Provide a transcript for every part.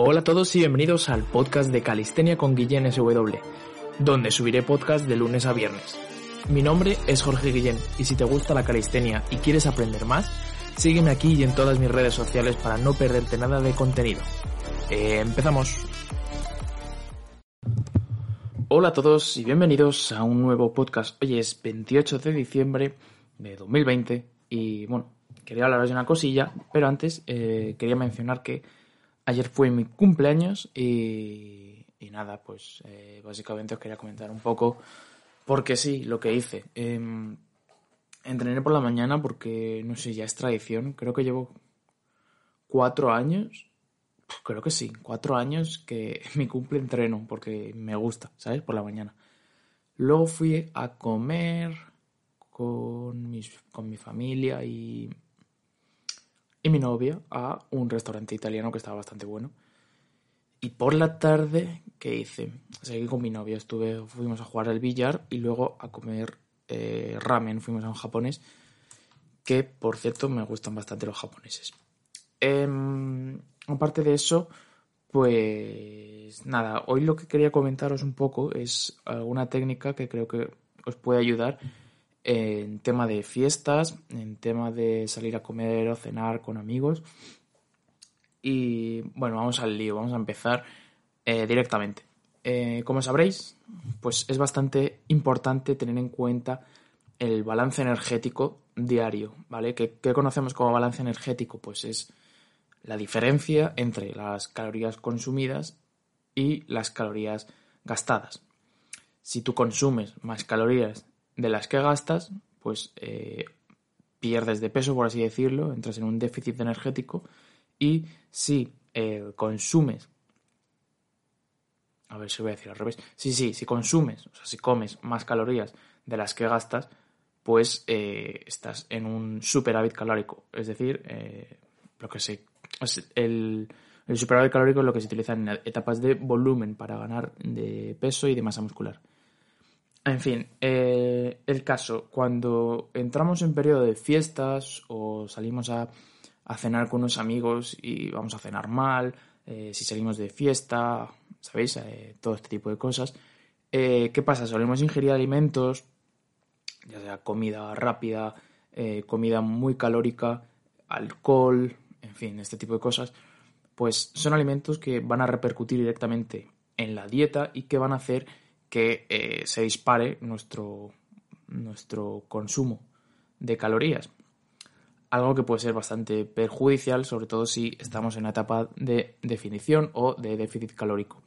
Hola a todos y bienvenidos al podcast de Calistenia con Guillén SW, donde subiré podcast de lunes a viernes. Mi nombre es Jorge Guillén y si te gusta la calistenia y quieres aprender más, sígueme aquí y en todas mis redes sociales para no perderte nada de contenido. Eh, empezamos. Hola a todos y bienvenidos a un nuevo podcast. Hoy es 28 de diciembre de 2020 y bueno, quería hablaros de una cosilla, pero antes eh, quería mencionar que ayer fue mi cumpleaños y, nada, pues eh, básicamente os quería comentar un poco porque sí, lo que hice. Eh, entrené por la mañana porque, no sé, ya es tradición. Creo que llevo cuatro años. Creo que sí, cuatro años que mi cumple entreno porque me gusta, ¿sabes? Por la mañana. Luego fui a comer con, con mi familia y, y mi novia a un restaurante italiano que estaba bastante bueno. Y por la tarde, ¿qué hice? Seguí con mi novia, estuve, fuimos a jugar al billar y luego a comer eh, ramen, fuimos a un japonés, que por cierto me gustan bastante los japoneses. Em, aparte de eso, pues nada, hoy lo que quería comentaros un poco es alguna técnica que creo que os puede ayudar en tema de fiestas, en tema de salir a comer o cenar con amigos. Y bueno, vamos al lío, vamos a empezar eh, directamente. Eh, como sabréis, pues es bastante importante tener en cuenta el balance energético diario, ¿vale? ¿Qué, qué conocemos como balance energético? Pues es la diferencia entre las calorías consumidas y las calorías gastadas. Si tú consumes más calorías de las que gastas, pues eh, pierdes de peso, por así decirlo, entras en un déficit energético y si eh, consumes a ver si voy a decir al revés. Sí, sí, si consumes, o sea, si comes más calorías de las que gastas, pues eh, estás en un superávit calórico. Es decir, eh, lo que se. El, el superávit calórico es lo que se utiliza en etapas de volumen para ganar de peso y de masa muscular. En fin, eh, el caso, cuando entramos en periodo de fiestas o salimos a, cenar con unos amigos y vamos a cenar mal, eh, si salimos de fiesta, ¿sabéis? Eh, todo este tipo de cosas. ¿Qué pasa? Solemos ingerir alimentos, ya sea comida rápida, comida muy calórica, alcohol, en fin, este tipo de cosas, pues son alimentos que van a repercutir directamente en la dieta y que van a hacer que eh, se dispare nuestro, nuestro consumo de calorías. Algo que puede ser bastante perjudicial, sobre todo si estamos en una etapa de definición o de déficit calórico.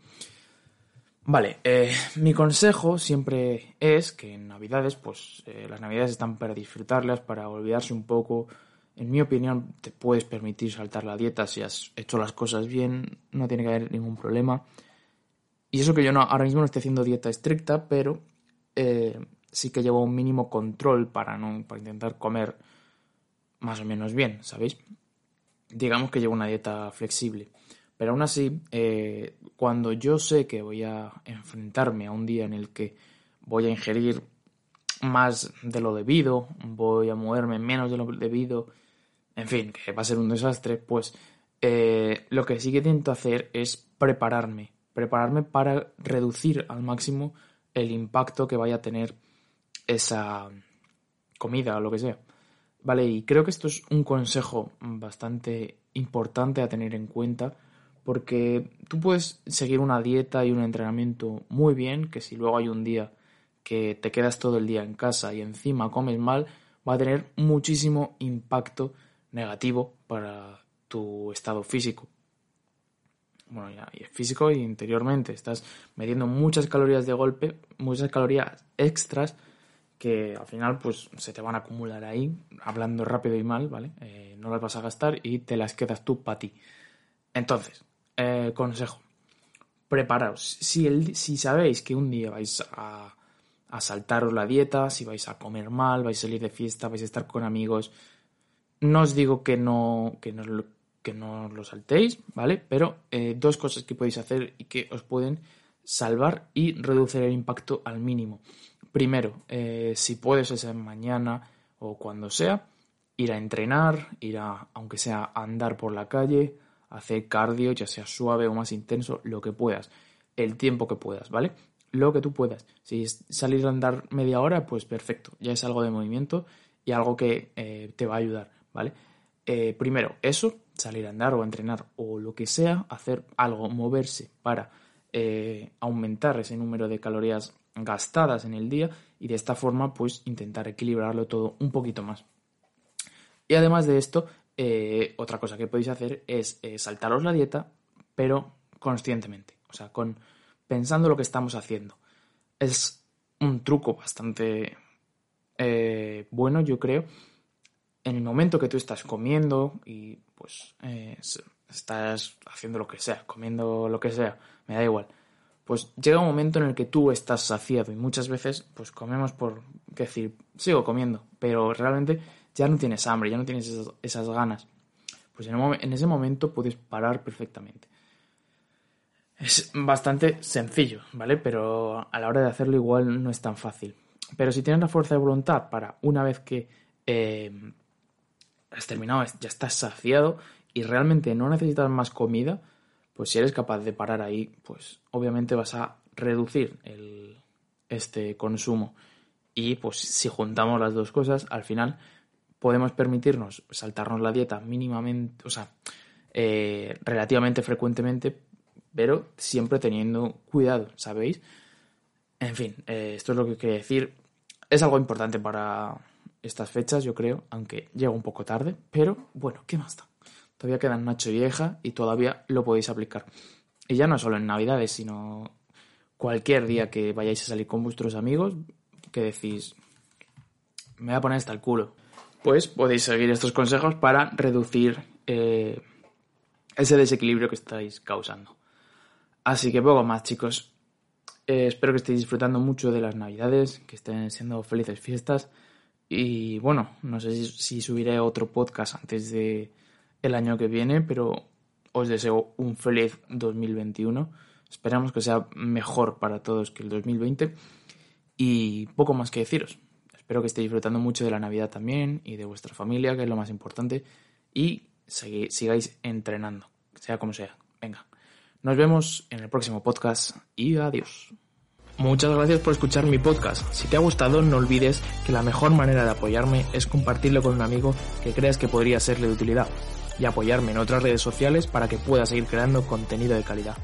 Vale, eh, mi consejo siempre es que en Navidades, pues eh, las Navidades están para disfrutarlas, para olvidarse un poco. En mi opinión, te puedes permitir saltar la dieta si has hecho las cosas bien, no tiene que haber ningún problema. Y eso que yo no, ahora mismo no estoy haciendo dieta estricta, pero eh, sí que llevo un mínimo control para, no, para intentar comer más o menos bien, ¿sabéis? Digamos que llevo una dieta flexible. Pero aún así, eh, cuando yo sé que voy a enfrentarme a un día en el que voy a ingerir más de lo debido, voy a moverme menos de lo debido, en fin, que va a ser un desastre, pues eh, lo que sí que intento hacer es prepararme, prepararme para reducir al máximo el impacto que vaya a tener esa comida o lo que sea. Vale, y creo que esto es un consejo bastante importante a tener en cuenta porque tú puedes seguir una dieta y un entrenamiento muy bien, que si luego hay un día que te quedas todo el día en casa y encima comes mal, va a tener muchísimo impacto negativo para tu estado físico. Bueno, ya físico y interiormente. Estás metiendo muchas calorías de golpe, muchas calorías extras que al final pues se te van a acumular ahí, hablando rápido y mal, ¿vale? Eh, no las vas a gastar y te las quedas tú para ti. Entonces, eh, consejo. preparaos. Si, el, si sabéis que un día vais a, a saltaros la dieta, si vais a comer mal, vais a salir de fiesta, vais a estar con amigos, no os digo que no, que no, que no lo saltéis, ¿vale? Pero eh, dos cosas que podéis hacer y que os pueden salvar y reducir el impacto al mínimo. Primero, eh, si puedes esa mañana o cuando sea, ir a entrenar, ir a, aunque sea a andar por la calle, hacer cardio, ya sea suave o más intenso, lo que puedas, el tiempo que puedas, ¿vale? Lo que tú puedas. Si salir a andar media hora, pues perfecto, ya es algo de movimiento y algo que eh, te va a ayudar, ¿vale? Eh, primero, eso, salir a andar o a entrenar o lo que sea, hacer algo, moverse para eh, aumentar ese número de calorías gastadas en el día y de esta forma pues intentar equilibrarlo todo un poquito más. Y además de esto, eh, otra cosa que podéis hacer es saltaros la dieta, pero conscientemente, o sea, con pensando lo que estamos haciendo. Es un truco bastante bueno, yo creo. En el momento que tú estás comiendo y pues estás haciendo lo que sea, comiendo lo que sea, me da igual. Pues llega un momento en el que tú estás saciado y muchas veces pues comemos por decir, sigo comiendo, pero realmente ya no tienes hambre, ya no tienes esas, ganas. Pues en, ese momento puedes parar perfectamente. Es bastante sencillo, ¿vale? Pero a la hora de hacerlo igual no es tan fácil. Pero si tienes la fuerza de voluntad para una vez que eh, has terminado, ya estás saciado y realmente no necesitas más comida, pues si eres capaz de parar ahí, pues obviamente vas a reducir el, este consumo. Y pues si juntamos las dos cosas, al final podemos permitirnos saltarnos la dieta mínimamente, o sea, eh, relativamente frecuentemente, pero siempre teniendo cuidado, ¿sabéis? En fin, eh, esto es lo que quería decir. Es algo importante para estas fechas, yo creo, aunque llega un poco tarde, pero bueno, ¿qué más da? Todavía quedan Nacho vieja y todavía lo podéis aplicar. Y ya no solo en Navidades, sino cualquier día que vayáis a salir con vuestros amigos, que decís, me voy a poner hasta el culo pues podéis seguir estos consejos para reducir eh, ese desequilibrio que estáis causando. Así que poco más, chicos. Eh, espero que estéis disfrutando mucho de las navidades, que estén siendo felices fiestas. Y bueno, no sé si, subiré otro podcast antes de el año que viene, pero os deseo un feliz 2021. Esperamos que sea mejor para todos que el 2020. Y poco más que deciros. Espero que estéis disfrutando mucho de la Navidad también y de vuestra familia, que es lo más importante. Y sigáis entrenando, sea como sea. Venga, nos vemos en el próximo podcast y adiós. Muchas gracias por escuchar mi podcast. Si te ha gustado, no olvides que la mejor manera de apoyarme es compartirlo con un amigo que creas que podría serle de utilidad y apoyarme en otras redes sociales para que pueda seguir creando contenido de calidad.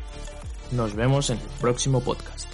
Nos vemos en el próximo podcast.